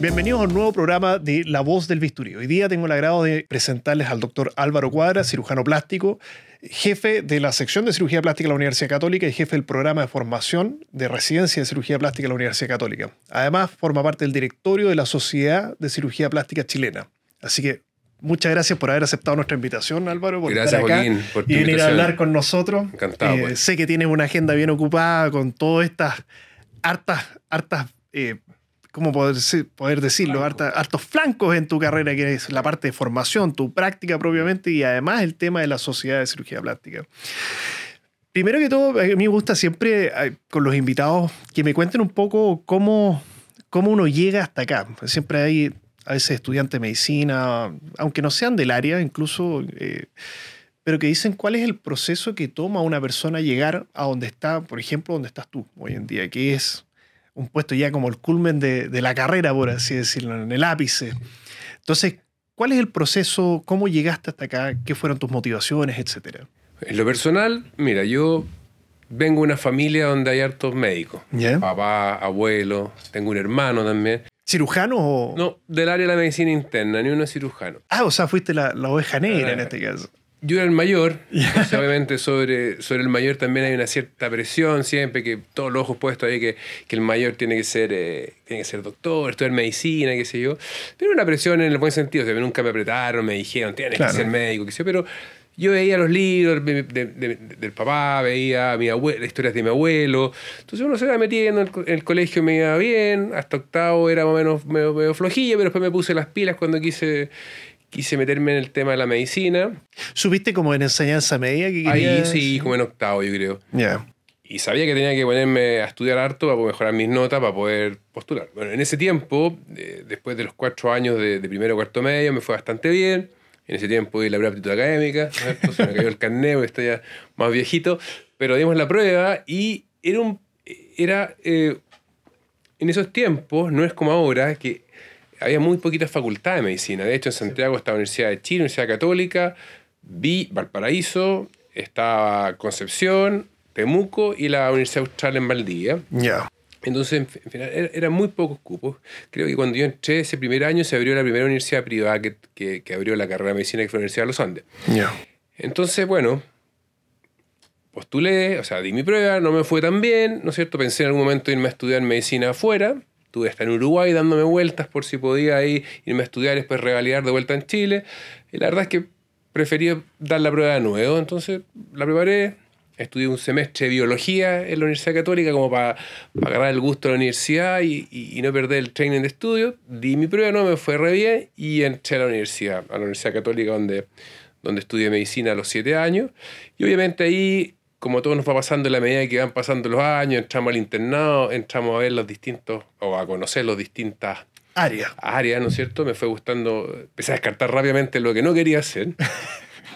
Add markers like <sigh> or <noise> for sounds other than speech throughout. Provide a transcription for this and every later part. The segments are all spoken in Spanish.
Bienvenidos a un nuevo programa de La Voz del Bisturí. Hoy día tengo el agrado de presentarles al doctor Álvaro Cuadra, cirujano plástico, jefe de la sección de cirugía plástica de la Universidad Católica y jefe del programa de formación de residencia de cirugía plástica de la Universidad Católica. Además, forma parte del directorio de la Sociedad de Cirugía Plástica Chilena. Así que muchas gracias por haber aceptado nuestra invitación, Álvaro, por gracias, estar acá Joaquín, por tu y venir a hablar con nosotros. Encantado, Eh, pues. Sé que tienes una agenda bien ocupada con todas estas hartas, hartas, eh, ¿cómo poder, poder decirlo? Hartas- hartos flancos en tu carrera, que es la parte de formación, tu práctica propiamente y además el tema de la sociedad de cirugía plástica. Primero que todo, a mí me gusta siempre con los invitados que me cuenten un poco cómo, cómo uno llega hasta acá. Siempre hay a veces estudiantes de medicina, aunque no sean del área, incluso, eh, pero que dicen cuál es el proceso que toma una persona llegar a donde está, por ejemplo, donde estás tú hoy en día, que es un puesto ya como el culmen de, de la carrera, por así decirlo, en el ápice. Entonces, ¿cuál es el proceso? ¿Cómo llegaste hasta acá? ¿Qué fueron tus motivaciones, etcétera? En lo personal, mira, yo vengo de una familia donde hay hartos médicos. Papá, abuelo, tengo un hermano también. ¿Cirujano o...? No, del área de la medicina interna, ni uno es cirujano. Ah, o sea, fuiste la, la oveja negra en Ah. este caso. Yo era el mayor, <laughs> obviamente sobre, sobre el mayor también hay una cierta presión siempre, que todos los ojos puestos ahí, que, que el mayor tiene que ser eh, tiene que ser doctor, estudiar medicina, qué sé yo. Pero una presión en el buen sentido, o sea, nunca me apretaron, me dijeron, tienes Claro. que ser médico, qué sé yo, pero yo veía los libros de- de- de- del papá, veía mi abuelo, historias de mi abuelo, entonces uno se va metiendo en el, en el colegio, me iba bien, hasta octavo era más o menos medio, medio flojillo, pero después me puse las pilas cuando quise... Quise meterme en el tema de la medicina. ¿Supiste como en enseñanza media que Ahí sí, como en octavo, yo creo. Ya. Y sabía que tenía que ponerme a estudiar harto para mejorar mis notas, para poder postular. Bueno, en ese tiempo, eh, después de los cuatro años de, de primero o cuarto medio, me fue bastante bien. En ese tiempo di la prueba de aptitud académica, ¿no se me cayó el carnet, porque estoy ya más viejito. Pero dimos la prueba y era un... Era, eh, en esos tiempos, no es como ahora, que había muy poquitas facultades de medicina. De hecho, en Santiago estaba la Universidad de Chile, Universidad Católica, Vi, Valparaíso, estaba Concepción, Temuco y la Universidad Austral en Valdivia. Ya. Entonces, en final, era- eran muy pocos cupos. Creo que cuando yo entré ese primer año se abrió la primera universidad privada que, que- que abrió la carrera de medicina, que fue la Universidad de los Andes. Ya. Entonces, bueno, postulé, o sea, di mi prueba, no me fue tan bien, ¿no es cierto? Pensé en algún momento irme a estudiar medicina afuera. Tuve hasta en Uruguay dándome vueltas por si podía ahí irme a estudiar y después revalidar de vuelta en Chile. Y la verdad es que preferí dar la prueba de nuevo. Entonces la preparé, estudié un semestre de biología en la Universidad Católica como para, para agarrar el gusto de la universidad y no perder el training de estudio. Di mi prueba, no me fue re bien y entré a la universidad, a la Universidad Católica donde, donde estudié medicina a los siete años. Y obviamente ahí, como todo nos va pasando en la medida que van pasando los años, entramos al internado, entramos a ver los distintos, o a conocer los distintas Área. áreas, ¿no es cierto? Me fue gustando, empecé a descartar rápidamente lo que no quería hacer. <laughs>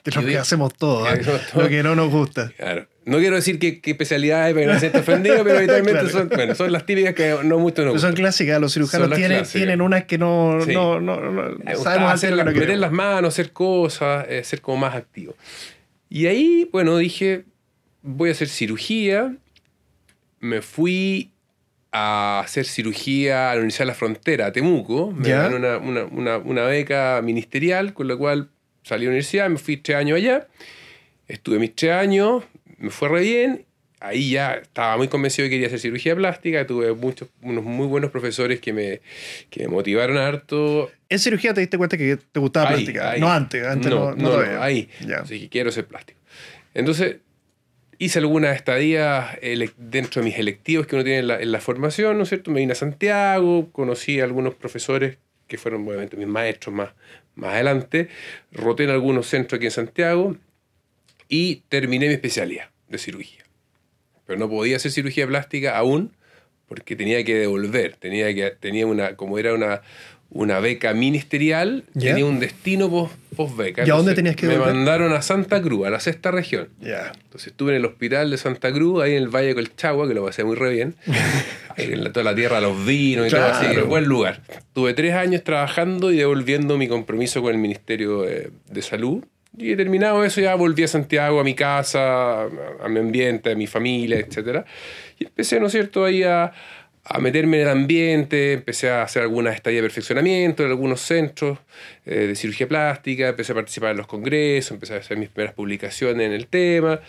Que es lo que hacemos todos. <laughs> ¿eh? Lo que no nos gusta. Claro. No quiero decir qué, qué especialidades para que no se ofendido, pero <laughs> habitualmente Claro. son, bueno, son las típicas que no mucho nos Son gustan. clásicas, los cirujanos Son las tienen, clásicas. tienen unas que no, Sí. no, no, no- sabemos hacer meter queremos. las manos, hacer cosas, eh, ser como más activo. Y ahí, bueno, dije, voy a hacer cirugía. Me fui a hacer cirugía a la Universidad de la Frontera, a Temuco. Me Ya. una, una, una, una beca ministerial, con la cual salí de la universidad, me fui tres años allá. Estuve mis tres años, me fue re bien. Ahí ya estaba muy convencido de que quería hacer cirugía plástica. Tuve muchos, unos muy buenos profesores que me, que me motivaron harto. En cirugía te diste cuenta que te gustaba Ahí, plástica. ahí. No antes, antes no, no, no, ahí. Ya. Así que quiero ser plástico. Entonces, hice algunas estadías dentro de mis electivos que uno tiene en la, en la formación, ¿no es cierto? Me vine a Santiago, conocí a algunos profesores que fueron obviamente mis maestros más, más adelante, roté en algunos centros aquí en Santiago y terminé mi especialidad de cirugía. Pero no podía hacer cirugía plástica aún porque tenía que devolver, tenía que tenía una como era una una beca ministerial, Ya. tenía un destino post, post beca. ¿Y a dónde tenías que Me devolver? mandaron a Santa Cruz, a la sexta región. Ya. Entonces estuve en el hospital de Santa Cruz, ahí en el Valle de Colchagua, que lo pasé muy re bien. <laughs> Ahí en la- toda la tierra, los vinos y todo así, Claro. buen lugar. Tuve tres años trabajando y devolviendo mi compromiso con el Ministerio de, de Salud. Y he terminado eso, ya volví a Santiago, a mi casa, a, a mi ambiente, a mi familia, etc. Y empecé, ¿no es cierto?, ahí a, a meterme en el ambiente, empecé a hacer algunas estadías de perfeccionamiento en algunos centros eh, de cirugía plástica, empecé a participar en los congresos, empecé a hacer mis primeras publicaciones en el tema.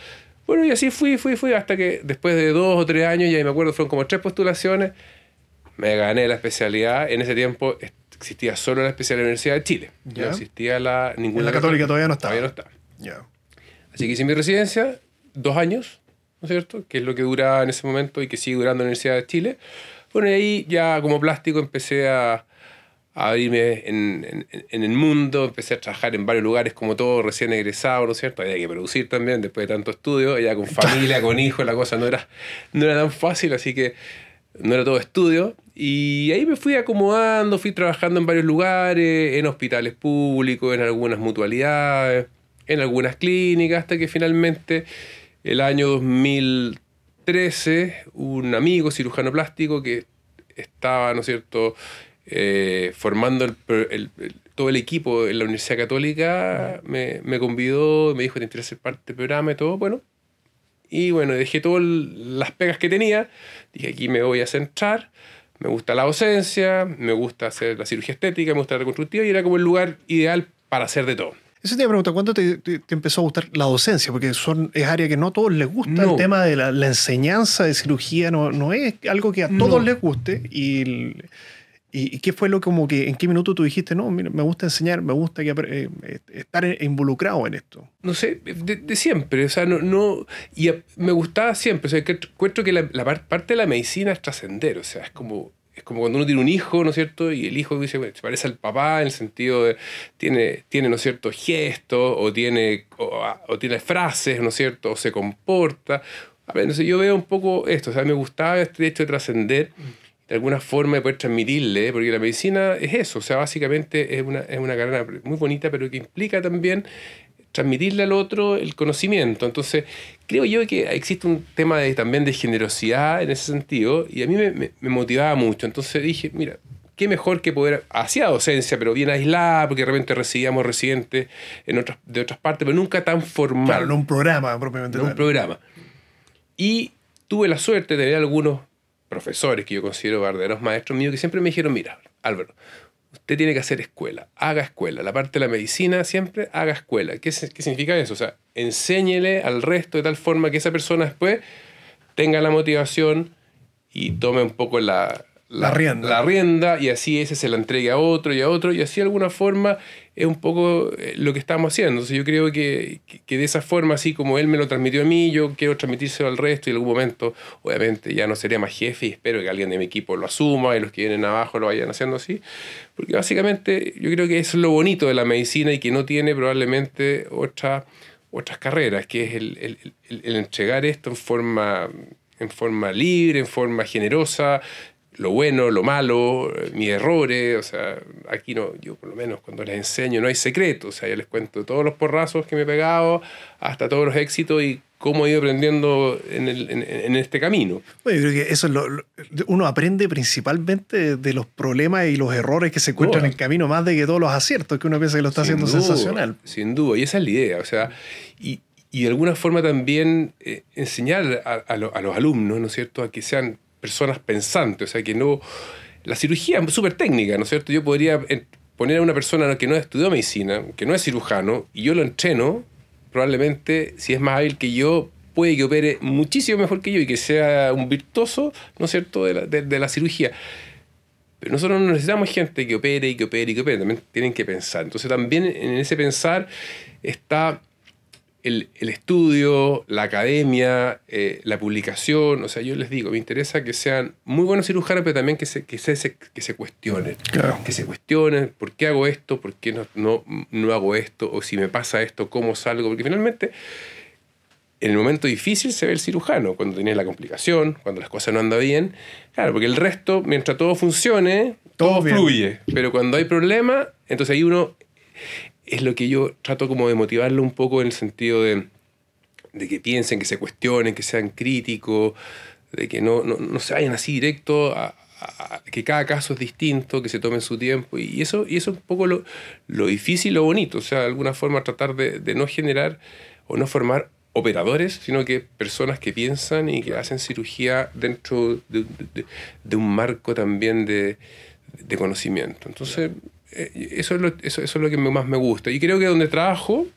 Bueno, y así fui, fui, fui, hasta que después de dos o tres años, ya me acuerdo, fueron como tres postulaciones, me gané la especialidad. En ese tiempo existía solo la especialidad de la Universidad de Chile. No existía la, ninguna. En la católica todavía no estaba. Todavía no estaba. Así que hice mi residencia, dos años, ¿no es cierto? Que es lo que duraba en ese momento y que sigue durando en la Universidad de Chile. Bueno, y ahí ya como plástico empecé a, a abrirme en, en, el mundo, empecé a trabajar en varios lugares como todo recién egresado, ¿no es cierto? Había que producir también después de tanto estudio, ya con familia, con hijos, la cosa no era, no era tan fácil, así que no era todo estudio. Y ahí me fui acomodando, fui trabajando en varios lugares, en hospitales públicos, en algunas mutualidades, en algunas clínicas, hasta que finalmente el año 2013 un amigo cirujano plástico que estaba, ¿no es cierto?, eh, formando todo el equipo en la Universidad Católica, me, me convidó, me dijo, ¿te interesa ser parte del programa y todo? Bueno, y bueno, dejé todas las pegas que tenía, dije, aquí me voy a centrar, me gusta la docencia, me gusta hacer la cirugía estética, me gusta la reconstructiva, y era como el lugar ideal para hacer de todo. Eso te iba a preguntar, ¿cuándo te, empezó a gustar la docencia? Porque son, es área que no a todos les gusta. El tema de la, enseñanza de cirugía no, no, es algo que a todos les guste. Y, y, qué fue lo como que, en qué minuto tú dijiste, no, mira, me gusta enseñar, me gusta que, eh, estar involucrado en esto? No sé, de, siempre. O sea, no, no y me gustaba siempre. O sea, que, encuentro que la, la parte de la medicina es trascender. O sea, es como es como cuando uno tiene un hijo, ¿no es cierto? Y el hijo dice, se parece al papá en el sentido de, tiene, tiene ¿no es cierto?, gestos o tiene, o, tiene frases, ¿no es cierto?, o se comporta. A ver, entonces yo veo un poco esto, o sea, me gustaba este hecho de trascender, de alguna forma de poder transmitirle, porque la medicina es eso, o sea, básicamente es una, es una carrera muy bonita, pero que implica también transmitirle al otro el conocimiento. Entonces, creo yo que existe un tema de, también de generosidad en ese sentido y a mí me, motivaba mucho. Entonces dije, mira, qué mejor que poder, hacía docencia, pero bien aislada, porque de repente recibíamos residentes en otras, de otras partes, pero nunca tan formal. Claro, no un programa propiamente. No un programa. Y tuve la suerte de tener algunos profesores que yo considero verdaderos maestros míos que siempre me dijeron, mira, Álvaro, usted tiene que hacer escuela, haga escuela. La parte de la medicina siempre haga escuela. ¿Qué, qué significa eso? O sea, enséñele al resto de tal forma que esa persona después tenga la motivación y tome un poco la, la, rienda. la rienda y así ese se la entregue a otro y a otro y así de alguna forma es un poco eh, lo que estamos haciendo. Entonces yo creo que, que, de esa forma, así como él me lo transmitió a mí, yo quiero transmitírselo al resto y en algún momento, obviamente, ya no sería más jefe y espero que alguien de mi equipo lo asuma y los que vienen abajo lo vayan haciendo así. Porque básicamente yo creo que es lo bonito de la medicina y que no tiene probablemente otra, otras carreras, que es el, el, el entregar esto en forma en forma libre, en forma generosa, lo bueno, lo malo, mis errores, o sea, aquí no, yo por lo menos cuando les enseño no hay secreto, o sea, yo les cuento todos los porrazos que me he pegado, hasta todos los éxitos y cómo he ido aprendiendo en, el, en, este camino. Bueno, creo que eso es lo, uno aprende principalmente de los problemas y los errores que se encuentran en el camino, más de que todos los aciertos que uno piensa que lo está haciendo sensacional. Sin duda, y esa es la idea, o sea, y, y de alguna forma también eh, enseñar a, a, a los alumnos, ¿no es cierto?, a que sean personas pensantes, o sea, que no... La cirugía es súper técnica, ¿no es cierto? Yo podría eh, poner a una persona que no estudió medicina, que no es cirujano, y yo lo entreno, probablemente, si es más hábil que yo, puede que opere muchísimo mejor que yo y que sea un virtuoso, ¿no es cierto?, de la, de la cirugía. Pero nosotros no necesitamos gente que opere y que opere y que opere, también tienen que pensar. Entonces también en ese pensar está el, estudio, la academia, eh, la publicación, o sea, yo les digo, me interesa que sean muy buenos cirujanos, pero también que se, que se, que se cuestionen. Que se cuestionen, ¿por qué hago esto? ¿Por qué no, no, no hago esto? O si me pasa esto, ¿cómo salgo? Porque finalmente, en el momento difícil se ve el cirujano, cuando tienes la complicación, cuando las cosas no andan bien. Claro, porque el resto, mientras todo funcione, todo, fluye. Pero cuando hay problema, entonces ahí uno es lo que yo trato como de motivarlo un poco en el sentido de, que piensen, que se cuestionen, que sean críticos, de que no, no, se vayan así directo a, que cada caso es distinto, que se tomen su tiempo. Y eso, y eso es un poco lo, lo difícil, lo bonito. O sea, de alguna forma tratar de, no generar o no formar operadores, sino que personas que piensan y que hacen cirugía dentro de, de un marco también de, conocimiento. Entonces, eso, es lo, eso, es lo que más me gusta. Y creo que donde trabajo...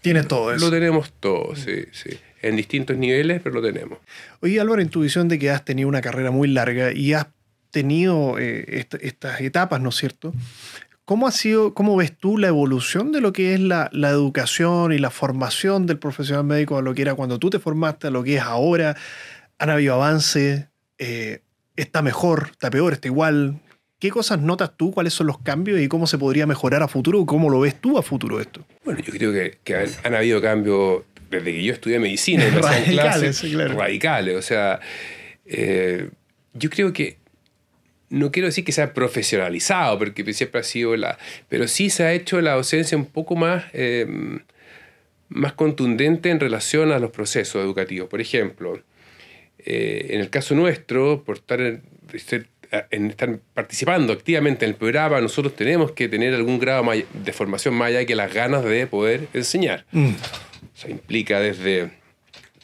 Tienes todo eso. Lo tenemos todo, sí, sí. En distintos niveles, pero lo tenemos. Oye, Álvaro, en tu visión de que has tenido una carrera muy larga y has tenido eh, estas etapas, ¿no es cierto? ¿Cómo, ha sido, ¿Cómo ves tú la evolución de lo que es la, educación y la formación del profesional médico a lo que era cuando tú te formaste, a lo que es ahora? ¿Han habido avances? Eh, ¿Está mejor? ¿Está peor? ¿Está igual? ¿Qué cosas notas tú? ¿Cuáles son los cambios y cómo se podría mejorar a futuro? ¿Cómo lo ves tú a futuro esto? Bueno, yo creo que, han, habido cambios desde que yo estudié medicina. <laughs> radicales, claro. Radicales. O sea, eh, yo creo que no quiero decir que sea profesionalizado, porque siempre ha sido la... Pero sí se ha hecho la docencia un poco más, eh, más contundente en relación a los procesos educativos. Por ejemplo, eh, en el caso nuestro, por estar, en, estar participando activamente en el programa, nosotros tenemos que tener algún grado de formación más allá que las ganas de poder enseñar. Mm. O sea, implica desde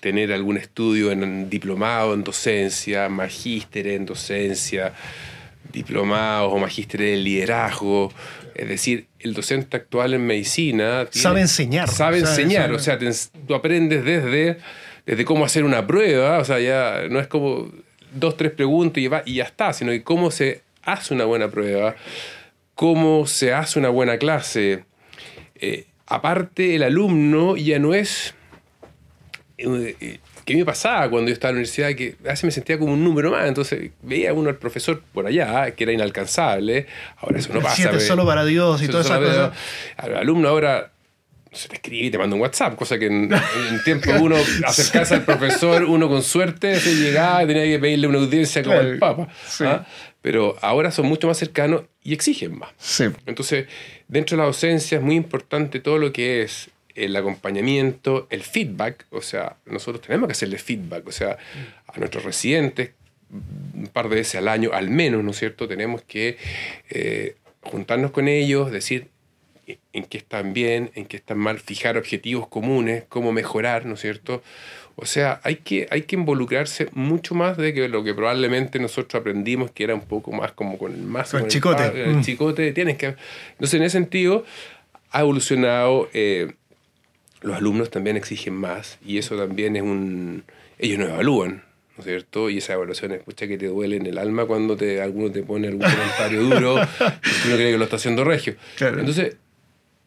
tener algún estudio en diplomado en docencia, magíster en docencia, diplomados o magísteres de liderazgo. Es decir, el docente actual en medicina... sabe enseñar. Sabe enseñar, o sea, tú aprendes desde, desde cómo hacer una prueba, o sea, ya no es como dos, tres preguntas y, va, y ya está, sino que cómo se hace una buena prueba, cómo se hace una buena clase. Eh, aparte, el alumno ya no es... Eh, ¿Qué me pasaba cuando yo estaba en la universidad? Que a veces me sentía como un número más. Entonces veía uno al profesor por allá, que era inalcanzable. Ahora eso no pasa. Siete solo para Dios y todas esas cosas. Al alumno ahora se te escribe y te manda un WhatsApp, cosa que en, en tiempo uno <laughs> acercarse al profesor, uno con suerte se llegaba y tenía que pedirle una audiencia como el Papa. ¿ah? Pero ahora son mucho más cercanos y exigen más. Sí. Entonces, dentro de la docencia es muy importante todo lo que es el acompañamiento, el feedback, o sea, nosotros tenemos que hacerle feedback, o sea, a nuestros residentes, un par de veces al año, al menos, ¿no es cierto? Tenemos que eh, juntarnos con ellos, decir en qué están bien, en qué están mal, fijar objetivos comunes, cómo mejorar, ¿no es cierto? O sea, hay que, hay que involucrarse mucho más de que lo que probablemente nosotros aprendimos, que era un poco más como con el más... el chicote. El, mm. chicote, tienes que... Entonces, en ese sentido, ha evolucionado... Eh, los alumnos también exigen más y eso también es un... Ellos no evalúan, ¿no es cierto? Y esa evaluación escucha que te duele en el alma cuando te, alguno te pone algún comentario duro <laughs> y uno cree que lo está haciendo regio. Entonces,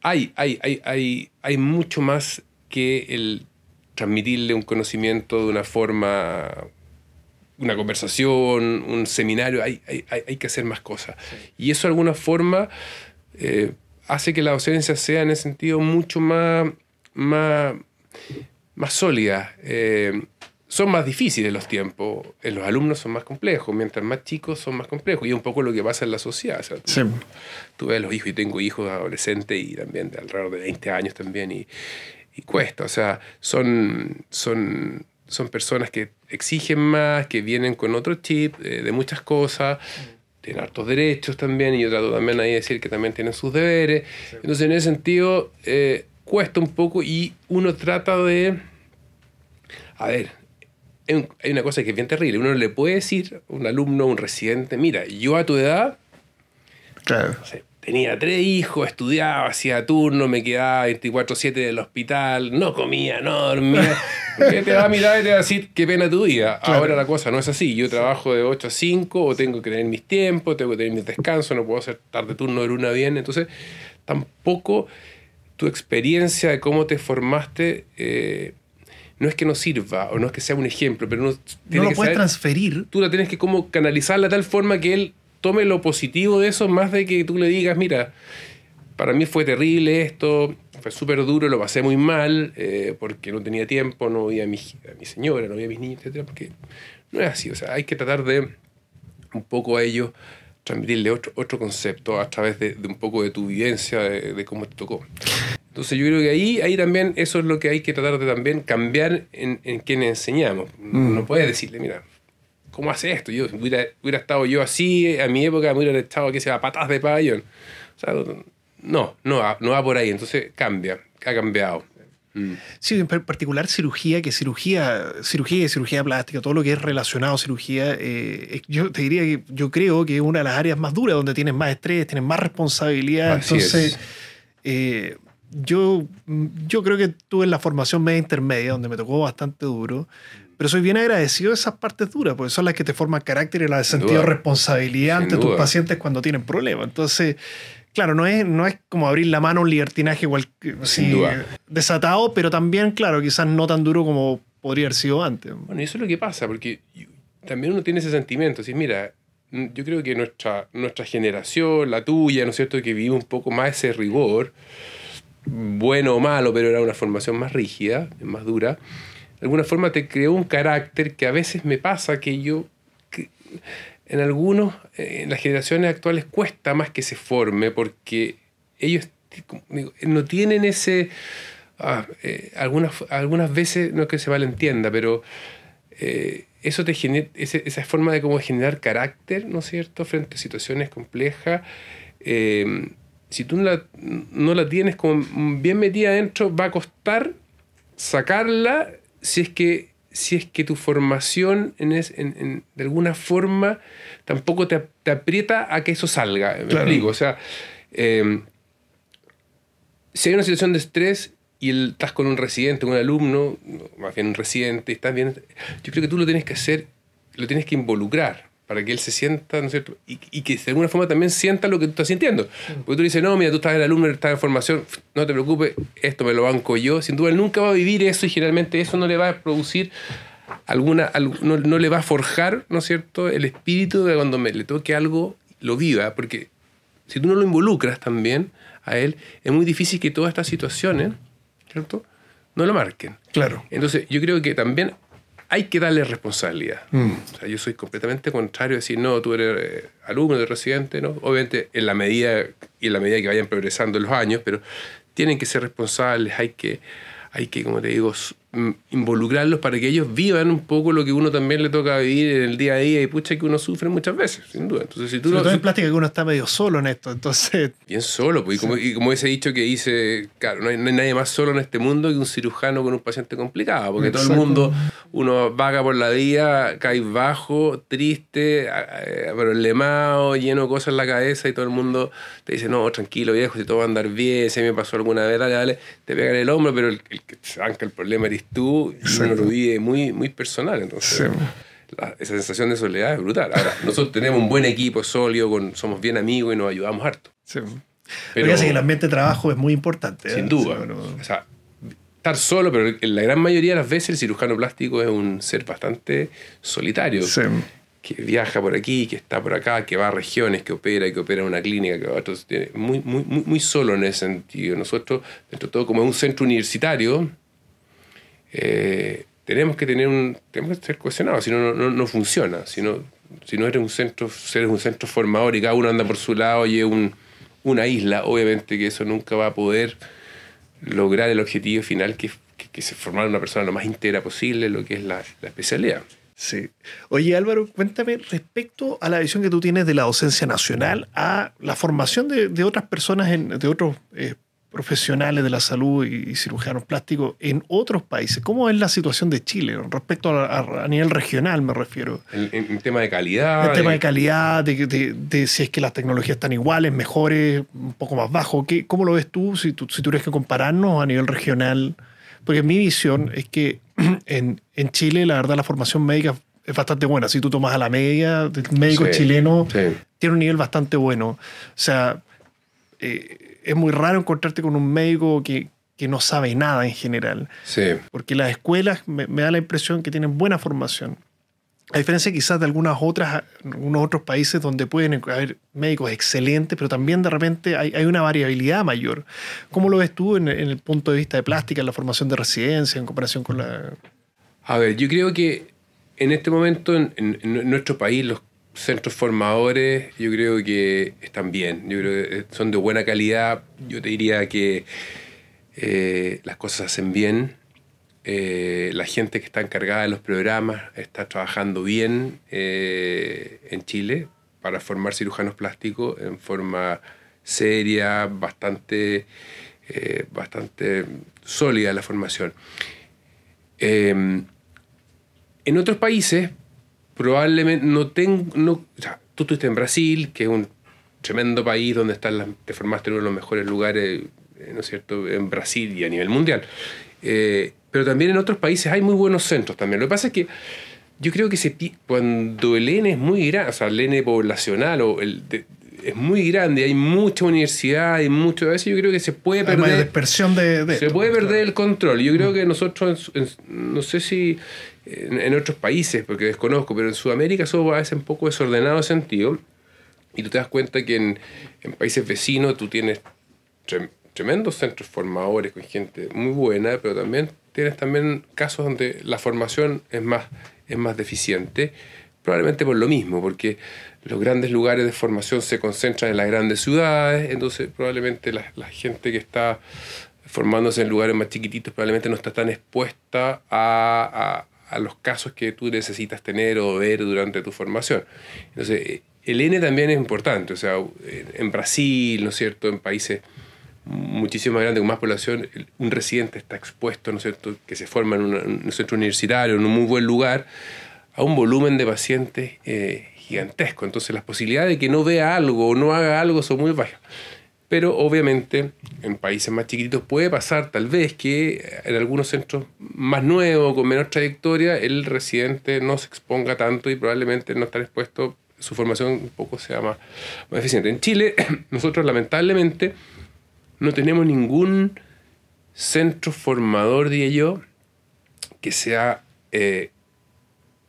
hay, hay, hay, hay, hay mucho más que el transmitirle un conocimiento de una forma, una conversación, un seminario, hay, hay, hay que hacer más cosas. Y eso de alguna forma eh, hace que la docencia sea en ese sentido mucho más más, más sólidas. Eh, son más difíciles los tiempos. En los alumnos son más complejos. Mientras más chicos son más complejos. Y es un poco lo que pasa en la sociedad. tú, ves los hijos y tengo hijos adolescentes y también de alrededor de 20 años también. Y, cuesta. O sea, son, son, son personas que exigen más, que vienen con otro chip eh, de muchas cosas. Tienen hartos derechos también. Y yo trato también ahí de decir que también tienen sus deberes. Entonces, en ese sentido... Eh, cuesta un poco y uno trata de... A ver, hay una cosa que es bien terrible. Uno le puede decir a un alumno, un residente, mira, yo a tu edad... Claro. tenía tres hijos, estudiaba, hacía turno, me quedaba 24-7 del hospital, no comía, no dormía. <laughs> te va a mirar y te va a decir, qué pena tu día. Ahora la cosa no es así. Yo trabajo de 8 a 5, o tengo que tener mis tiempos, tengo que tener mis descansos, no puedo hacer tarde turno de luna bien. Entonces, tampoco tu experiencia de cómo te formaste eh, no es que no sirva o no es que sea un ejemplo, pero no, no lo puedes transferir. Tú la tienes que como canalizarla de tal forma que él tome lo positivo de eso más de que tú le digas, mira, para mí fue terrible esto, fue súper duro, lo pasé muy mal eh, porque no tenía tiempo, no veía a mi, a mi señora, no veía a mis niños, etc. Porque no es así, o sea, hay que tratar de un poco a ellos transmitirle otro, otro concepto a través de, un poco de tu vivencia, de, cómo te tocó. Entonces yo creo que ahí, ahí también eso es lo que hay que tratar de también cambiar en, en quien enseñamos. Mm. No puedes decirle, mira, ¿cómo hace esto? Yo hubiera, hubiera estado yo así, a mi época me hubiera estado que sea patas de pabellón. O sea, no, no va, no va por ahí. Entonces cambia, ha cambiado. Mm. Sí, en par- particular cirugía, que cirugía, cirugía y cirugía plástica, todo lo que es relacionado a cirugía, eh, yo te diría que yo creo que es una de las áreas más duras, donde tienes más estrés, tienes más responsabilidad. Así Entonces, es. eh, yo, yo creo que tuve la formación media intermedia, donde me tocó bastante duro. Pero soy bien agradecido de esas partes duras, porque son las que te forman carácter y la de sentido de responsabilidad Sin ante tus duda. pacientes cuando tienen problemas. Entonces, claro, no es, no es como abrir la mano a un libertinaje igual, duda. desatado, pero también, claro, quizás no tan duro como podría haber sido antes. Bueno, y eso es lo que pasa, porque también uno tiene ese sentimiento. Si mira, yo creo que nuestra, nuestra generación, la tuya, ¿no es cierto?, que vive un poco más ese rigor, bueno o malo, pero era una formación más rígida, más dura, de alguna forma te creó un carácter que a veces me pasa que yo, en algunos, en las generaciones actuales cuesta más que se forme porque ellos como no tienen ese... ah, eh, algunas, algunas veces, no es que se malentienda, pero eh, eso te genera, esa forma de cómo generar carácter, ¿no es cierto?, frente a situaciones complejas. eh, si tú no la, no la tienes como bien metida adentro, va a costar sacarla si es que, si es que tu formación en es- en- en- de alguna forma tampoco te, te aprieta a que eso salga. ¿Me Claro. explico? O sea, eh, si hay una situación de estrés y el- estás con un residente, con un alumno, más bien un residente, estás bien, yo creo que tú lo tienes que hacer, lo tienes que involucrar para que él se sienta, ¿no es cierto? Y, y que de alguna forma también sienta lo que tú estás sintiendo. Porque tú le dices, no, mira, tú estás el alumno, estás en formación, no te preocupes, esto me lo banco yo. Sin duda, él nunca va a vivir eso y generalmente eso no le va a producir alguna, al- no, no le va a forjar, ¿no es cierto?, el espíritu de cuando me, le toque algo, lo viva, porque si tú no lo involucras también a él, es muy difícil que todas estas situaciones, ¿cierto?, no lo marquen. Claro. Entonces, yo creo que también hay que darle responsabilidad. Mm. O sea, yo soy completamente contrario a decir, no, tú eres eh, alumno, eres residente, ¿no? Obviamente, en la medida y en la medida que vayan progresando los años, pero tienen que ser responsables, hay que, hay que como te digo, involucrarlos para que ellos vivan un poco lo que uno también le toca vivir en el día a día y pucha que uno sufre muchas veces, sin duda. Entonces, si tú Sobre lo, todo en plástica que uno está medio solo en esto, entonces... Bien solo, pues, y, como, y como ese dicho que dice, claro, no hay, no hay nadie más solo en este mundo que un cirujano con un paciente complicado, porque todo el mundo, uno vaga por la vida, cae bajo, triste, problemado, lleno de cosas en la cabeza y todo el mundo te dice, no, tranquilo viejo, si todo va a andar bien, si me pasó alguna vez, dale, dale, te pegan el hombro, pero el, el que se banca el problema eres tú y uno lo vive muy, muy personal, entonces... Sí. la- esa sensación de soledad es brutal. Ahora, nosotros tenemos un buen equipo sólido, con, somos bien amigos y nos ayudamos harto. Sí. Pero- que el ambiente de trabajo es muy importante. ¿eh? Sin duda. Sí, bueno, O sea, estar solo, pero en la gran mayoría de las veces el cirujano plástico es un ser bastante solitario. sí. Que viaja por aquí, que está por acá, que va a regiones, que opera, que opera en una clínica, que va a otros. tiene- Muy, muy, muy, muy solo en ese sentido. Nosotros, dentro de todo, como es un centro universitario, eh, tenemos que tener un. Tenemos que ser cohesionados, si no, no, no, funciona. Si no, si no eres un centro, eres un centro formador y cada uno anda por su lado y es un, una isla, obviamente que eso nunca va a poder lograr el objetivo final que, que, que se formar una persona lo más íntegra posible, lo que es la, la especialidad. Sí. Oye Álvaro, cuéntame respecto a la visión que tú tienes de la docencia nacional a la formación de, de otras personas, en- de otros eh, profesionales de la salud y, cirujanos plásticos en otros países. ¿Cómo es la situación de Chile respecto a, a- a nivel regional, me refiero? En, en- en tema de calidad. El tema de- de calidad, de, de- de si es que las tecnologías están iguales, mejores, un poco más bajo. ¿Qué, ¿Cómo lo ves tú si, tú si tuvieras que compararnos a nivel regional? Porque mi visión es que <clears throat> en, en Chile, la verdad, la formación médica es bastante buena. Si tú tomas a la media del médico Sí, chileno, sí. tiene un nivel bastante bueno. O sea, eh, es muy raro encontrarte con un médico que, que no sabe nada en general. Sí. Porque las escuelas me, me da la impresión que tienen buena formación. A diferencia quizás de algunas otras, algunos otros países donde pueden haber médicos excelentes, pero también de repente hay, hay una variabilidad mayor. ¿Cómo lo ves tú en, en el punto de vista de plástica, en la formación de residencia, en comparación con la... A ver, yo creo que en este momento en, en- en nuestro país los centros formadores yo creo que están bien, yo creo que son de buena calidad, yo te diría que eh, las cosas hacen bien, eh, la gente que está encargada de los programas está trabajando bien eh, en Chile para formar cirujanos plásticos en forma seria, bastante eh, bastante sólida la formación. Eh, en otros países, probablemente no tengo. No, o sea, tú estuviste en Brasil, que es un tremendo país donde están las, te formaste en uno de los mejores lugares, ¿no es cierto?, en Brasil y a nivel mundial. pero también en otros países hay muy buenos centros también. Lo que pasa es que yo creo que se, cuando el N es muy grande, o sea, el N poblacional o el es muy grande, hay mucha universidad, hay mucho de eso, yo creo que se puede perder. dispersión de, Se puede perder el control. Yo creo mm. que nosotros, no sé si en, otros países, porque desconozco, pero en Sudamérica somos a veces un poco desordenado sentido. Y tú te das cuenta que en, países vecinos tú tienes tremendos centros formadores con gente muy buena, pero también tienes también casos donde la formación es más, es más deficiente, probablemente por lo mismo, porque los grandes lugares de formación se concentran en las grandes ciudades, entonces probablemente la, gente que está formándose en lugares más chiquititos probablemente no está tan expuesta a, los casos que tú necesitas tener o ver durante tu formación. Entonces, el N también es importante, o sea, en Brasil, ¿no es cierto?, en países muchísimo más grandes, con más población, un residente está expuesto, ¿no es cierto?, que se forma en, un centro universitario, en un muy buen lugar, a un volumen de pacientes eh, gigantesco. Entonces las posibilidades de que no vea algo o no haga algo son muy bajas. Pero obviamente en países más chiquititos puede pasar tal vez que en algunos centros más nuevos, con menor trayectoria, el residente no se exponga tanto y probablemente no estar expuesto, su formación un poco sea más, más eficiente. En Chile, <clears throat> nosotros lamentablemente no tenemos ningún centro formador, diría yo, que sea eh,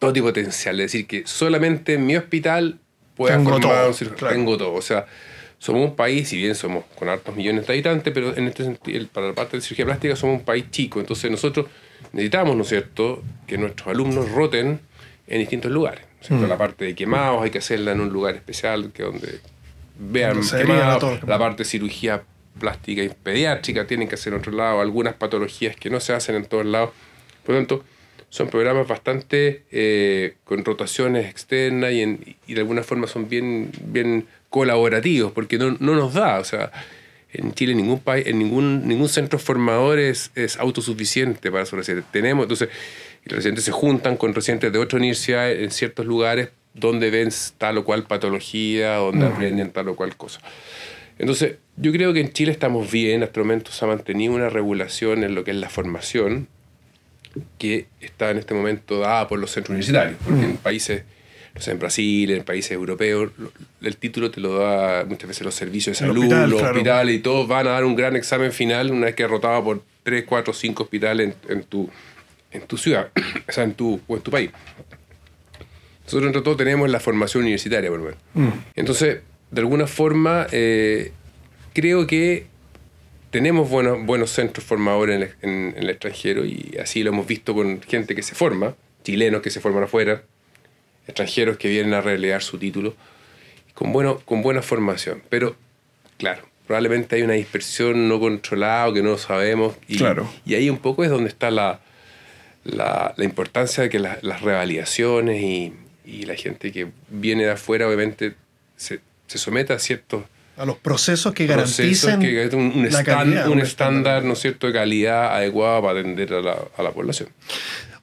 todo potencial. Es decir, que solamente en mi hospital pueda tengo formar todo, Tengo todo. O sea, somos un país, si bien somos con hartos millones de habitantes, pero en este sentido, para la parte de cirugía plástica somos un país chico. Entonces nosotros necesitamos, ¿no es cierto?, que nuestros alumnos roten en distintos lugares. Mm. La parte de quemados hay que hacerla en un lugar especial, que donde vean quemados. La parte de cirugía plástica y pediátrica tienen que hacer en otro lado. Algunas patologías que no se hacen en todos lados. Por lo tanto, son programas bastante eh, con rotaciones externas y, en, y, de alguna forma son bien, bien colaborativos, porque no, no, nos da, o sea, en Chile ningún país, en ningún, ningún centro formador es, es autosuficiente para su residentes. Tenemos, entonces, los residentes se juntan con residentes de otra universidad en ciertos lugares donde ven tal o cual patología, donde aprenden tal o cual cosa. Entonces, yo creo que en Chile estamos bien, hasta el momento se ha mantenido una regulación en lo que es la formación, que está en este momento dada por los centros universitarios, porque en países, no sé, en Brasil, en países europeos, el título te lo da muchas veces los servicios de salud, los hospitales y todos van a dar un gran examen final una vez que rotado por 3, 4, 5 hospitales en, tu, en tu ciudad, <coughs> o sea, en tu, o en tu país. Nosotros entre todo tenemos la formación universitaria, por lo menos. Mm. Entonces, de alguna forma, eh, creo que tenemos buenos, buenos centros formadores en, el extranjero y así lo hemos visto con gente que se forma, chilenos que se forman afuera, extranjeros que vienen a relegar su título, con, bueno, con buena formación. Pero, claro, probablemente hay una dispersión no controlada que no sabemos. Y, claro. y ahí un poco es donde está la, la, importancia de que las revalidaciones y, y, la gente que viene de afuera obviamente se, se someta a ciertos a los procesos que garanticen un, un estándar, ¿no es cierto?, de calidad adecuada para atender a la, a la población.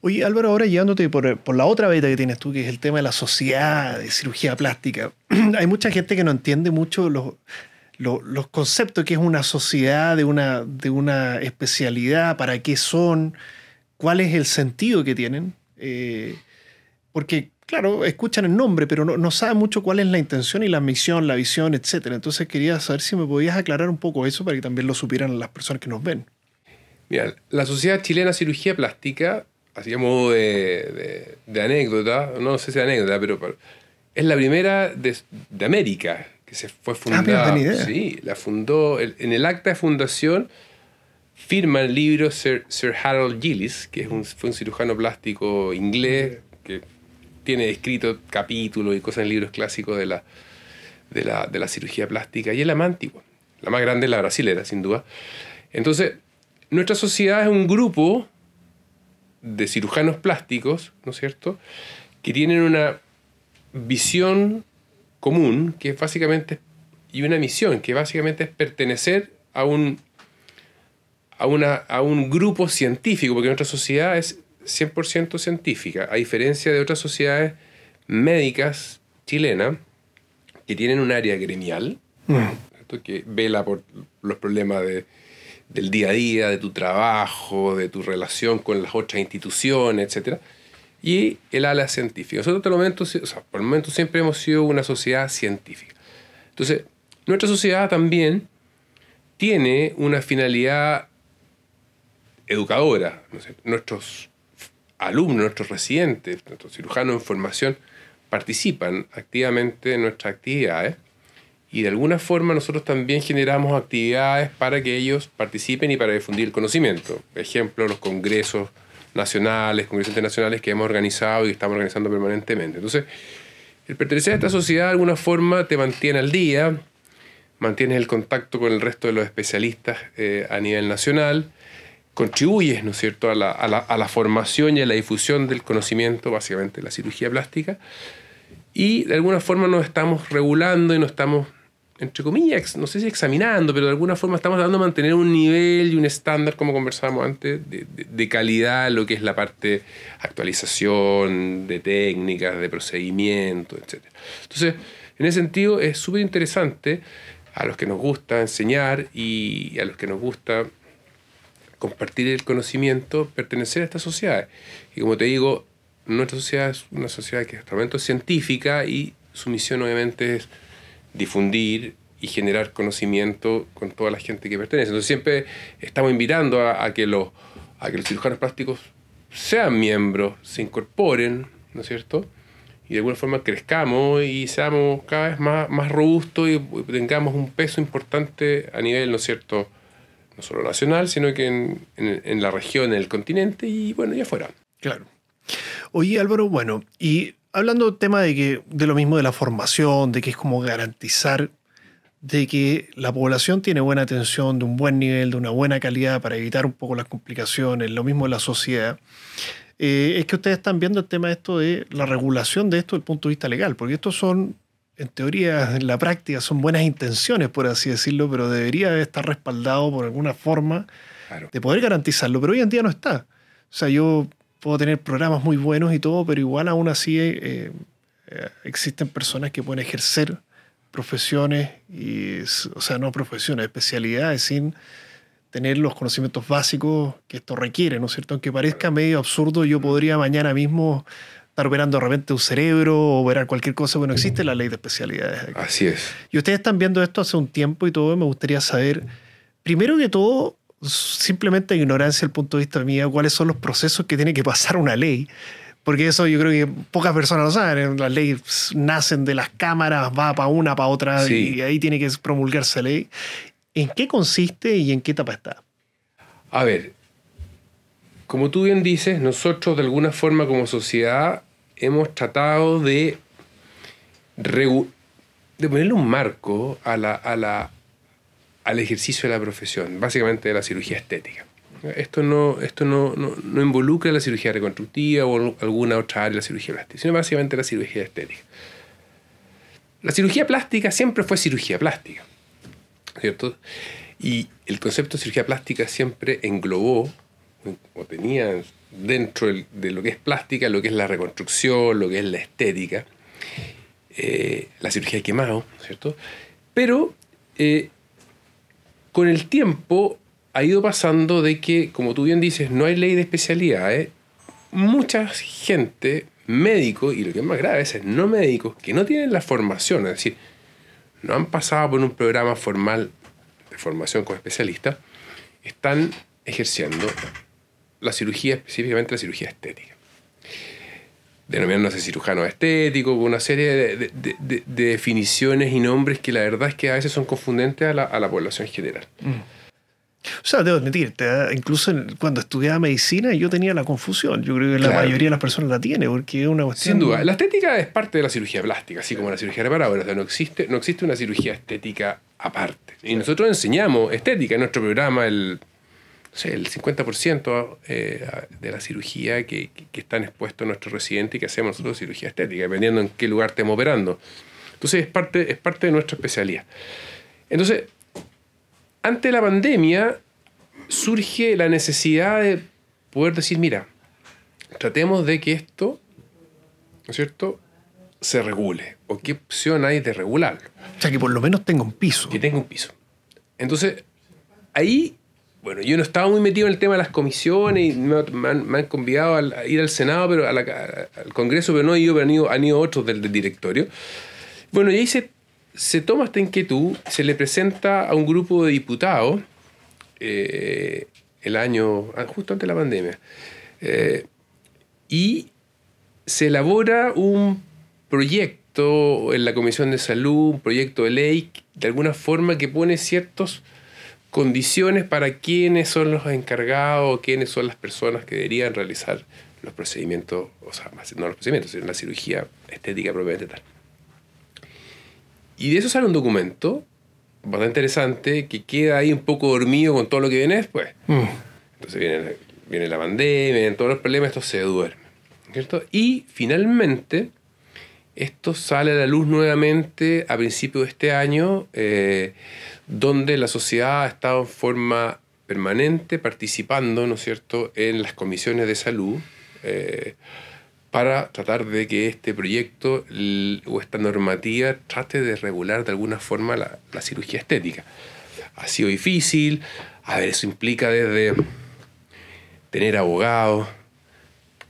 Oye, Álvaro, ahora llevándote por, por, la otra beta que tienes tú, que es el tema de la sociedad de cirugía plástica. <clears throat> Hay mucha gente que no entiende mucho los, los, conceptos, que es una sociedad de una, de una especialidad, para qué son, cuál es el sentido que tienen. Eh, porque claro, escuchan el nombre, pero no, no, saben mucho cuál es la intención y la misión, la visión, etc. Entonces quería saber si me podías aclarar un poco eso para que también lo supieran las personas que nos ven. Mira, la Sociedad Chilena de Cirugía Plástica, así a modo de, de, anécdota, no sé si anécdota, pero, es la primera de, de, América que se fue ah, fundada. Ah, idea. Sí, la fundó, en el acta de fundación firma el libro Sir, Sir Harold Gillis, que es un, fue un cirujano plástico inglés que tiene escrito capítulos y cosas en libros clásicos de la, de la, de la cirugía plástica y es la más antigua. La más grande es la brasilera, sin duda. Entonces, nuestra sociedad es un grupo de cirujanos plásticos, ¿no es cierto?, que tienen una visión común, que es básicamente, y una misión, que básicamente es pertenecer a un, a, una, a un grupo científico, porque nuestra sociedad es 100% científica, a diferencia de otras sociedades médicas chilenas que tienen un área gremial, que vela por los problemas de, del día a día, de tu trabajo, de tu relación con las otras instituciones, etc. Y el ala científica. Nosotros por el, momento, por el momento siempre hemos sido una sociedad científica. Entonces, nuestra sociedad también tiene una finalidad educadora. Nuestros alumnos, nuestros residentes, nuestros cirujanos en formación participan activamente en nuestras actividades y de alguna forma nosotros también generamos actividades para que ellos participen y para difundir el conocimiento. Ejemplo, los congresos nacionales, congresos internacionales que hemos organizado y estamos organizando permanentemente. Entonces, el pertenecer a esta sociedad de alguna forma te mantiene al día, mantienes el contacto con el resto de los especialistas eh, a nivel nacional, contribuyes, ¿no es cierto?, a la, a, la, a la, formación y a la difusión del conocimiento, básicamente la cirugía plástica, y de alguna forma nos estamos regulando y nos estamos entre comillas, no sé si examinando, pero de alguna forma estamos dando a mantener un nivel y un estándar, como conversábamos antes, de, de, calidad, lo que es la parte actualización de técnicas, de procedimientos, etc. Entonces, en ese sentido, es súper interesante a los que nos gusta enseñar y a los que nos gusta compartir el conocimiento, pertenecer a esta sociedad. Y como te digo, nuestra sociedad es una sociedad que es científica y su misión obviamente es difundir y generar conocimiento con toda la gente que pertenece. Entonces siempre estamos invitando a, que, los, a que los cirujanos plásticos sean miembros, se incorporen, ¿no es cierto? Y de alguna forma crezcamos y seamos cada vez más, más robustos y tengamos un peso importante a nivel, ¿no es cierto?, no solo nacional, sino que en, en, en la región, en el continente y bueno, y afuera. Claro. Oye Álvaro, bueno, y hablando del tema de que de lo mismo de la formación, de que es como garantizar de que la población tiene buena atención, de un buen nivel, de una buena calidad para evitar un poco las complicaciones, lo mismo de la sociedad. Eh, es que ustedes están viendo el tema de esto de la regulación de esto desde el punto de vista legal, porque estos son, en teoría, en la práctica, son buenas intenciones, por así decirlo, pero debería estar respaldado por alguna forma de poder garantizarlo, pero hoy en día no está. O sea, yo puedo tener programas muy buenos y todo, pero igual aún así eh, eh, existen personas que pueden ejercer profesiones, y, o sea, no profesiones, especialidades sin tener los conocimientos básicos que esto requiere, ¿no es cierto? Aunque parezca medio absurdo, yo podría mañana mismo estar operando de repente un cerebro o operar cualquier cosa, bueno, existe la ley de especialidades. Así es. Y ustedes están viendo esto hace un tiempo y todo, me gustaría saber, primero que todo, simplemente ignorancia el punto de vista mío, cuáles son los procesos que tiene que pasar una ley. Porque eso yo creo que pocas personas lo saben. Las leyes nacen de las cámaras, va para una, para otra, y ahí tiene que promulgarse la ley. ¿En qué consiste y en qué etapa está? A ver, como tú bien dices, nosotros de alguna forma como sociedad hemos tratado de, de ponerle un marco a la, a la, al ejercicio de la profesión, básicamente de la cirugía estética. Esto no, esto no, no, involucra la cirugía reconstructiva o alguna otra área de la cirugía plástica, sino básicamente la cirugía estética. La cirugía plástica siempre fue cirugía plástica, ¿cierto? Y el concepto de cirugía plástica siempre englobó o tenía dentro de lo que es plástica, lo que es la reconstrucción, lo que es la estética, eh, la cirugía de quemado, ¿cierto? Pero eh, con el tiempo ha ido pasando de que, como tú bien dices, no hay ley de especialidades. Mucha gente, médicos, y lo que es más grave es no médicos, que no tienen la formación, es decir, no han pasado por un programa formal de formación como especialista, están ejerciendo la cirugía, específicamente la cirugía estética. Denominarnos cirujano estético, una serie de, definiciones y nombres que la verdad es que a veces son confundentes a la, población general. Mm. O sea, debo admitir, incluso cuando estudiaba medicina yo tenía la confusión. Yo creo que la mayoría de las personas la tiene, porque es una cuestión... Sin duda. La estética es parte de la cirugía plástica, así como la cirugía reparadora. O sea, no existe, no existe una cirugía estética aparte. Y nosotros enseñamos estética en nuestro programa, el el 50% eh, de la cirugía que, que, están expuestos nuestros residentes y que hacemos nosotros cirugía estética, dependiendo en qué lugar estemos operando. Entonces es parte, es parte de nuestra especialidad. Entonces, ante la pandemia, surge la necesidad de poder decir, mira, tratemos de que esto, ¿no es cierto?, se regule. ¿O qué opción hay de regularlo? O sea, que por lo menos tenga un piso. Que tenga un piso. Entonces, ahí, bueno, yo no estaba muy metido en el tema de las comisiones y me, han, convidado a ir al Senado, pero al Congreso, pero no yo, pero han ido, han ido otros del, directorio. Bueno, y ahí se, se, toma esta inquietud, se le presenta a un grupo de diputados eh, el año, ah, justo antes de la pandemia, eh, y se elabora un proyecto en la Comisión de Salud, un proyecto de ley, de alguna forma que pone ciertas condiciones para quiénes son los encargados, quiénes son las personas que deberían realizar los procedimientos, o sea, no los procedimientos, sino la cirugía estética propiamente tal. Y de eso sale un documento bastante interesante que queda ahí un poco dormido con todo lo que viene después. Mm. Entonces viene, viene la pandemia, vienen todos los problemas, esto se duerme. ¿cierto? Y finalmente esto sale a la luz nuevamente a principios de este año, eh, donde la sociedad ha estado en forma permanente participando, ¿no es cierto?, en las comisiones de salud eh, para tratar de que este proyecto o esta normativa trate de regular de alguna forma la, la cirugía estética. Ha sido difícil, a ver, eso implica desde tener abogados,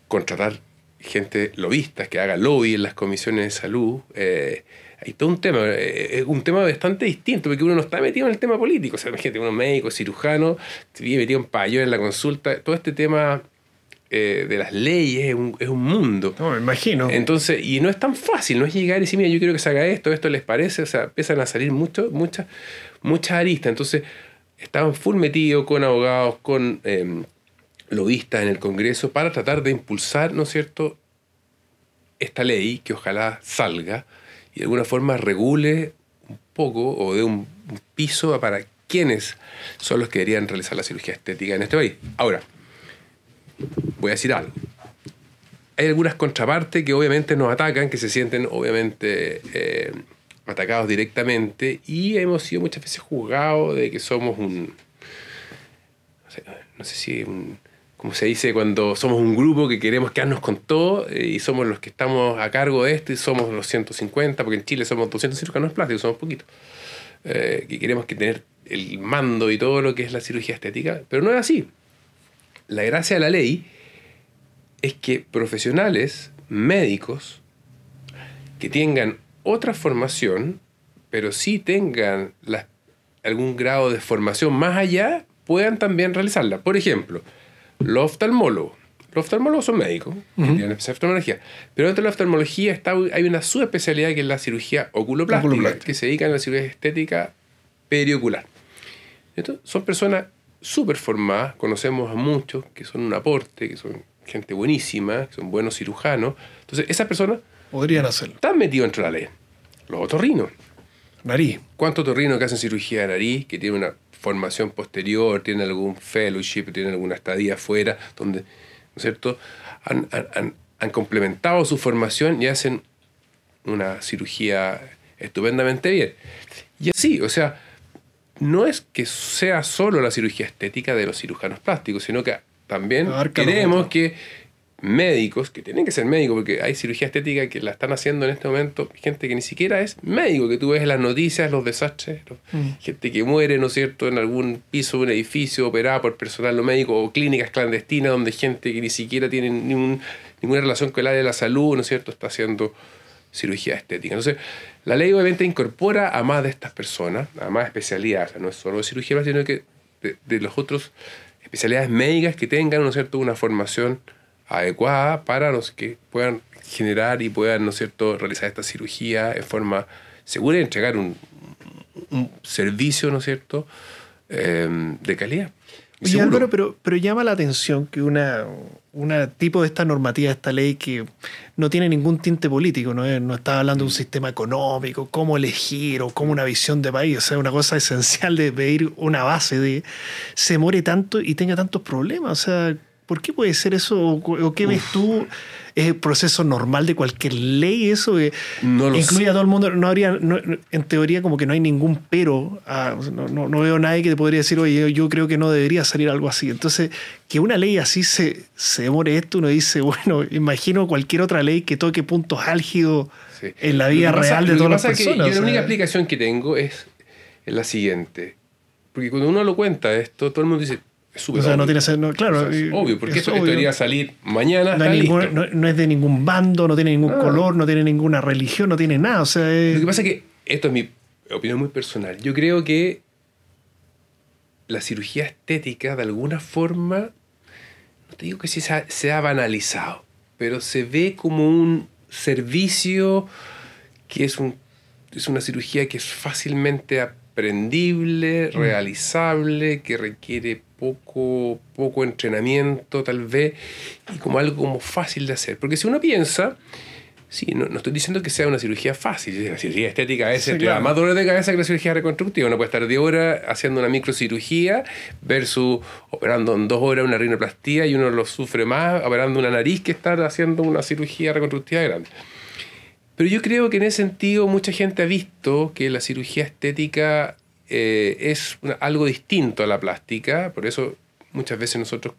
contratar gente lobista que haga lobby en las comisiones de salud. Eh, hay todo un tema, eh, es un tema bastante distinto, porque uno no está metido en el tema político. O sea, gente, uno médico, cirujano, se vive metido en payo en la consulta. Todo este tema eh, de las leyes es un, es un, mundo. No, me imagino. Entonces, y no es tan fácil, no es llegar y decir, mira, yo quiero que se haga esto, esto les parece. O sea, empiezan a salir mucho, muchas, muchas aristas. Entonces, estaban full metidos con abogados, con em, lobistas en el Congreso para tratar de impulsar, ¿no es cierto?, esta ley que ojalá salga y de alguna forma regule un poco o dé un, piso para quienes son los que deberían realizar la cirugía estética en este país. Ahora, voy a decir algo. Hay algunas contrapartes que obviamente nos atacan, que se sienten obviamente eh, atacados directamente y hemos sido muchas veces juzgados de que somos un... no sé si un como se dice, cuando somos un grupo que queremos quedarnos con todo eh, y somos los que estamos a cargo de esto y somos los 150, porque en Chile somos 200 cirujanos plásticos, somos poquitos, eh, que queremos que tener el mando y todo lo que es la cirugía estética, pero no es así. La gracia de la ley es que profesionales, médicos, que tengan otra formación, pero sí tengan algún grado de formación más allá, puedan también realizarla. Por ejemplo, los oftalmólogos. Los oftalmólogos son médicos, tienen oftalmología. Pero dentro de la oftalmología está, hay una subespecialidad que es la cirugía oculoplástica, que se dedica a la cirugía estética periocular. Entonces, son personas súper formadas, conocemos a muchos que son un aporte, que son gente buenísima, que son buenos cirujanos. Entonces, esas personas podrían hacerlo. Están metidos dentro de la ley. Los otorrinos. Nariz. ¿Cuántos otorrinos que hacen cirugía de nariz, que tienen una formación posterior, tienen algún fellowship, tienen alguna estadía afuera, donde, ¿no es cierto?, han, han, complementado su formación y hacen una cirugía estupendamente bien. Y así, o sea, no es que sea solo la cirugía estética de los cirujanos plásticos, sino que también queremos que médicos, que tienen que ser médicos, porque hay cirugía estética que la están haciendo en este momento, gente que ni siquiera es médico, que tú ves las noticias, los desastres, mm. gente que muere, ¿no es cierto?, en algún piso de un edificio operada por personal no médico o clínicas clandestinas donde gente que ni siquiera tiene ninguna relación con el área de la salud, ¿no es cierto?, está haciendo cirugía estética. Entonces, la ley obviamente incorpora a más de estas personas, a más especialidades, no es solo de cirugía, sino que de, de los otros especialidades médicas que tengan, ¿no es cierto?, una formación adecuada para los que puedan generar y puedan, ¿no es cierto?, realizar esta cirugía en forma segura y entregar un, servicio, ¿no es cierto?, em, de calidad. Oye, Álvaro, pero, pero llama la atención que una, una tipo de esta normativa, esta ley que no tiene ningún tinte político, no, no está hablando de un sistema económico, cómo elegir o cómo una visión de país, o sea, una cosa <laughs> esencial de pedir una base de se muere tanto y tenga tantos problemas, o sea, ¿Por qué puede ser eso? ¿O qué ves tú ¿Es el proceso normal de cualquier ley eso? que No lo incluye sé. a todo el mundo. No habría, no- en teoría, como que no hay ningún pero. a- no, no- no veo nadie que te podría decir, oye, yo, yo creo que no debería salir algo así. Entonces, que una ley así se, se demore esto, uno dice, <laughs> bueno, imagino cualquier otra ley que toque puntos álgidos Sí. en la vida que pasa- real de que todas las que personas. yo o la única explicación que tengo es, es la siguiente. Porque cuando uno lo cuenta esto, todo el mundo dice, es súper o sea, no obvio. tiene no, claro, O sea, es obvio, porque es esto, obvio. esto debería salir mañana, no, ningún- es de ningún bando, no tiene ningún Ah. color, no tiene ninguna religión, no tiene nada. O sea, es- Lo que pasa es que, esto es mi opinión muy personal, yo creo que la cirugía estética de alguna forma, no te digo que sí se se ha banalizado, pero se ve como un servicio que es, un, es una cirugía que es fácilmente aprendible, realizable, que requiere poco, poco entrenamiento tal vez, y como algo como fácil de hacer. Porque si uno piensa, Sí, no, no estoy diciendo que sea una cirugía fácil. La cirugía estética a veces Sí, te da claro. más dolor de cabeza que la cirugía reconstructiva. Uno puede estar 10 horas haciendo una microcirugía versus operando en 2 horas una rinoplastía y uno lo sufre más operando una nariz que estar haciendo una cirugía reconstructiva grande. Pero yo creo que en ese sentido mucha gente ha visto que la cirugía estética eh, es una- algo distinto a la plástica, por eso muchas veces nosotros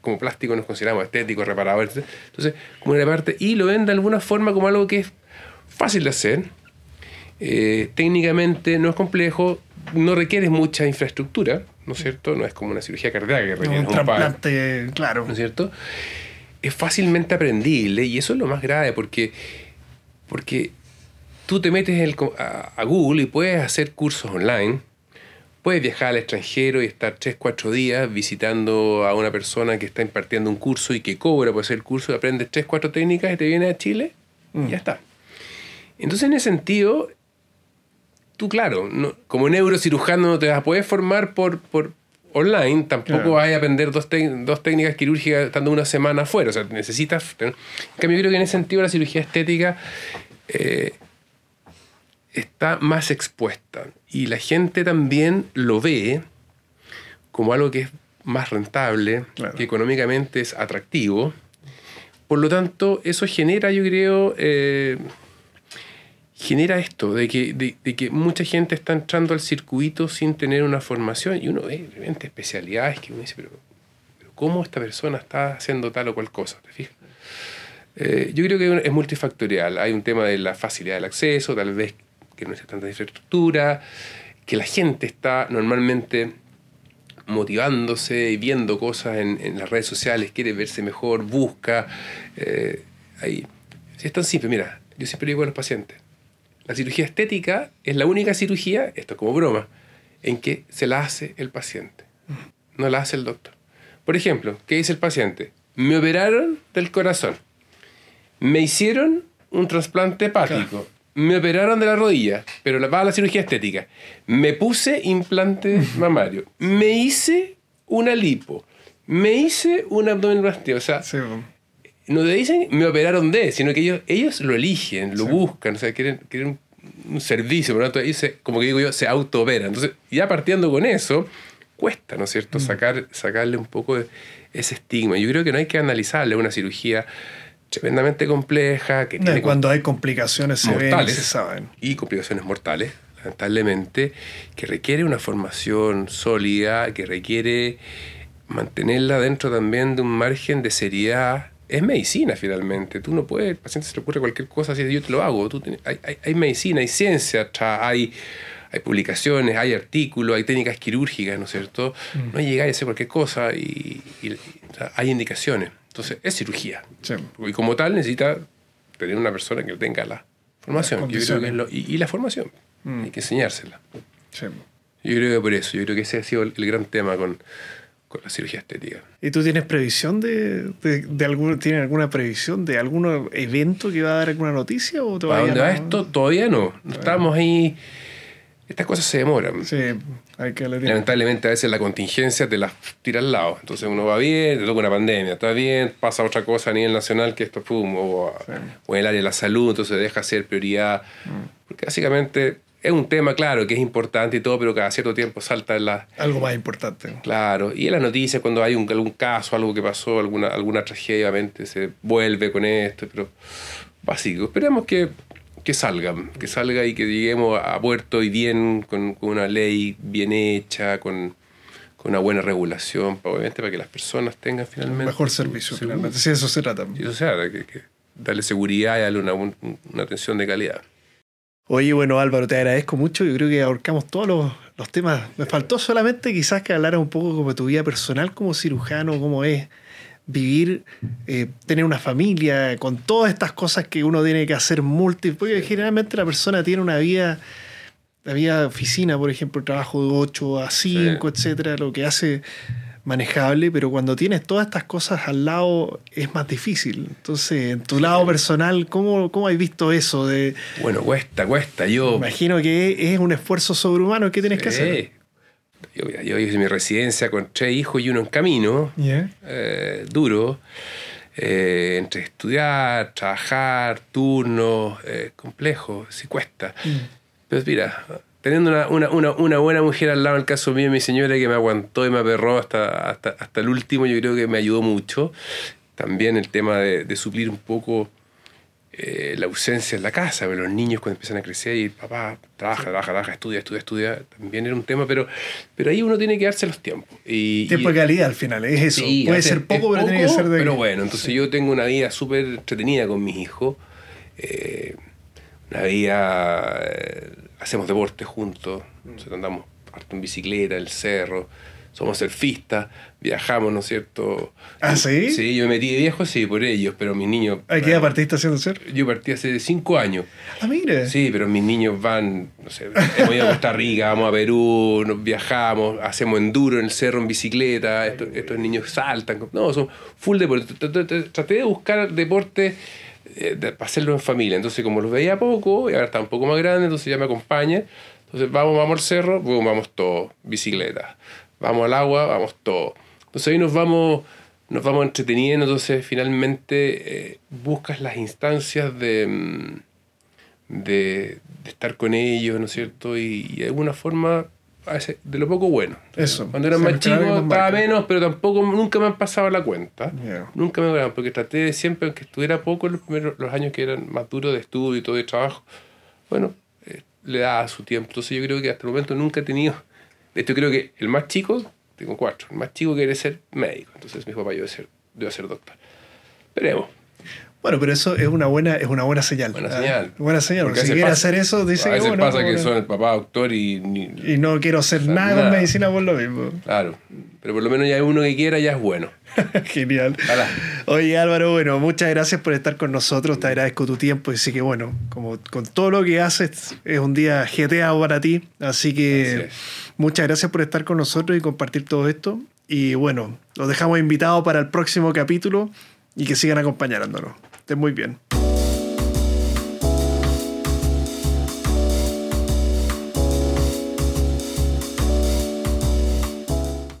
como plástico nos consideramos estéticos, reparadores, entonces como una parte, y lo ven de alguna forma como algo que es fácil de hacer, eh, técnicamente no es complejo, no requiere mucha infraestructura, ¿no es cierto? No es como una cirugía cardíaca que requiere un trasplante, claro. ¿no es cierto? Es fácilmente aprendible y eso es lo más grave porque, porque tú te metes el a Google y puedes hacer cursos online, puedes viajar al extranjero y estar 3, 4 días visitando a una persona que está impartiendo un curso y que cobra por hacer el curso, aprendes 3, 4 técnicas y te vienes a Chile y ya está. Entonces en ese sentido, tú claro, no- como neurocirujano no te vas a poder formar por, por online, tampoco Claro. vas a aprender dos, técnicas quirúrgicas estando una semana afuera. O sea, necesitas... En cambio, yo creo que en ese sentido la cirugía estética eh, está más expuesta. Y la gente también lo ve como algo que es más rentable, Claro. que económicamente es atractivo. Por lo tanto, eso genera, yo creo, eh, genera esto, de que, de, de que mucha gente está entrando al circuito sin tener una formación y uno ve de repente especialidades que uno dice, pero, pero ¿cómo esta persona está haciendo tal o cual cosa? ¿Te fijas? Eh, yo creo que es multifactorial. Hay un tema de la facilidad del acceso, tal vez que no existe tanta infraestructura, que la gente está normalmente motivándose y viendo cosas en, las redes sociales, quiere verse mejor, busca. eh, ahí. Es tan simple, mira, yo siempre digo a los pacientes, la cirugía estética es la única cirugía, esto es como broma, en que se la hace el paciente, no la hace el doctor. Por ejemplo, ¿qué dice el paciente? Me operaron del corazón, me hicieron un trasplante hepático, me operaron de la rodilla, pero la, va a la cirugía estética, me puse implante <laughs> mamario, me hice una lipo, me hice una abdominoplastia, o sea, Sí, no te dicen me operaron de, sino que ellos, ellos lo eligen, lo buscan, o sea, quieren, quieren un, un servicio, por lo tanto, ellos se- como que digo yo, se auto-operan. Entonces, ya partiendo con eso, cuesta, ¿no es cierto?, Sacar, sacarle un poco de ese estigma. Yo creo que no hay que analizarle una cirugía tremendamente compleja, que No, tiene cuando hay complicaciones se ven y mortales se saben. y complicaciones mortales, lamentablemente, que requiere una formación sólida, que requiere mantenerla dentro también de un margen de seriedad. Es medicina finalmente. Tú no puedes, el paciente se le ocurre cualquier cosa, así yo te lo hago. Tú tienes- hay, hay- hay medicina, hay ciencia, hay, hay publicaciones, hay artículos, hay técnicas quirúrgicas, ¿no es cierto? No llegar a hacer cualquier cosa y, hay indicaciones. Entonces, es cirugía. Sí. Y como tal necesita tener una persona que tenga la formación. Las Yo creo que es condiciones. lo- y, y la formación. Hay que enseñársela. Sí. Yo creo que por eso, yo creo que ese ha sido el, el gran tema con, con la cirugía estética. ¿Y tú tienes previsión de, de, de algún, ¿tienes alguna previsión de algún evento que va a dar alguna noticia o ¿Para todavía dónde va no? esto? Todavía no. No Estamos ahí. Estas cosas se demoran. Sí, hay que tiempo. Lamentablemente a veces la contingencia te las tira al lado. Entonces uno va bien, te toca una pandemia, está bien, pasa otra cosa a nivel nacional que esto pum, o, o en el área de la salud, entonces deja ser prioridad. Mm. Porque básicamente es un tema, claro, que es importante y todo, pero cada cierto tiempo salta en la... Algo más importante. Claro, y en las noticias cuando hay un, algún caso, algo que pasó, alguna, alguna tragedia, obviamente se vuelve con esto, pero básico. Esperemos que, que salgan, que salga y que lleguemos a puerto y bien, con, con una ley bien hecha, con, con una buena regulación, obviamente para que las personas tengan finalmente... Mejor servicio, finalmente. Sí, eso se trata. Y eso se trata, que, que darle seguridad y darle una, una atención de calidad. Oye, bueno, Álvaro, te agradezco mucho. Yo creo que ahorcamos todos los, los temas. Me faltó solamente quizás que hablara un poco como tu vida personal como cirujano, cómo es vivir, eh, tener una familia, con todas estas cosas que uno tiene que hacer múltiples. Porque generalmente la persona tiene una vida, la vida de oficina, por ejemplo, trabajo de 8 a 5, etcétera, lo que hace manejable, pero cuando tienes todas estas cosas al lado es más difícil. Entonces, en tu lado personal, ¿cómo, cómo has visto eso? De, bueno, cuesta, cuesta. Yo imagino que es un esfuerzo sobrehumano que tienes que hacer. Yo, yo hice mi residencia con tres hijos y uno en camino, eh, duro, eh, entre estudiar, trabajar, turnos, eh, complejo, sí cuesta. Mm. Pero mira, teniendo una, una, una, buena mujer al lado, en el caso mío, mi señora que me aguantó y me aperró hasta, hasta, hasta el último, yo creo que me ayudó mucho. También el tema de, de suplir un poco eh, la ausencia en la casa, pero los niños cuando empiezan a crecer y papá trabaja, trabaja, trabaja, estudia, estudia, estudia, también era un tema, pero, pero ahí uno tiene que darse los tiempos. Y, Tiempo de calidad al final, es eso. Puede ser poco, pero tiene que ser de... Pero bueno, entonces yo tengo una vida súper entretenida con mis hijos. Eh, una vida... Eh, hacemos deporte juntos, andamos harto en bicicleta, el cerro, somos surfistas, viajamos, ¿no es cierto? ¿Ah, sí? Sí, yo me metí de viejo, sí, por ellos, pero mis niños... ¿A qué edad partiste haciendo surf? Yo partí hace cinco años. Ah, mire. Sí, pero mis niños van, no sé, hemos ido a Costa Rica, vamos a Perú, nos viajamos, hacemos enduro en el cerro en bicicleta, estos, estos niños saltan, no, son full deporte. Traté de buscar deporte eh, para hacerlo en familia. Entonces, como los veía poco, y ahora está un poco más grande, entonces ya me acompaña. Entonces, vamos, vamos al cerro, vamos todos, bicicleta. Vamos al agua, vamos todos. Entonces ahí nos vamos, nos vamos entreteniendo, entonces finalmente eh, buscas las instancias de, mm, de, estar con ellos, ¿no es cierto? Y, de alguna forma de lo poco bueno. Eso. Cuando eran más chicos estaba menos, pero tampoco nunca me han pasado la cuenta. Nunca me porque traté de siempre, aunque estuviera poco los primeros los años que eran más duros de estudio y todo de trabajo, bueno, eh, le daba su tiempo. Entonces yo creo que hasta el momento nunca he tenido. De hecho, creo que el más chico, tengo cuatro, el más chico quiere ser médico. Entonces mi papá yo debe ser, debe ser doctor. Veremos. Bueno, pero eso es una buena, es una buena señal. Buena señal. buena señal. Porque, si quiere hacer eso, dice a veces que bueno. pasa que son el papá doctor y. y no quiero hacer nada, con medicina por lo mismo. Claro. Pero por lo menos ya hay uno que quiera, ya es bueno. <laughs> Genial. Oye, Álvaro, bueno, muchas gracias por estar con nosotros. Te agradezco tu tiempo. Así que, bueno, como con todo lo que haces, es un día GTA para ti. Así que muchas gracias por estar con nosotros y compartir todo esto. Y bueno, los dejamos invitados para el próximo capítulo y que sigan acompañándonos muy bien.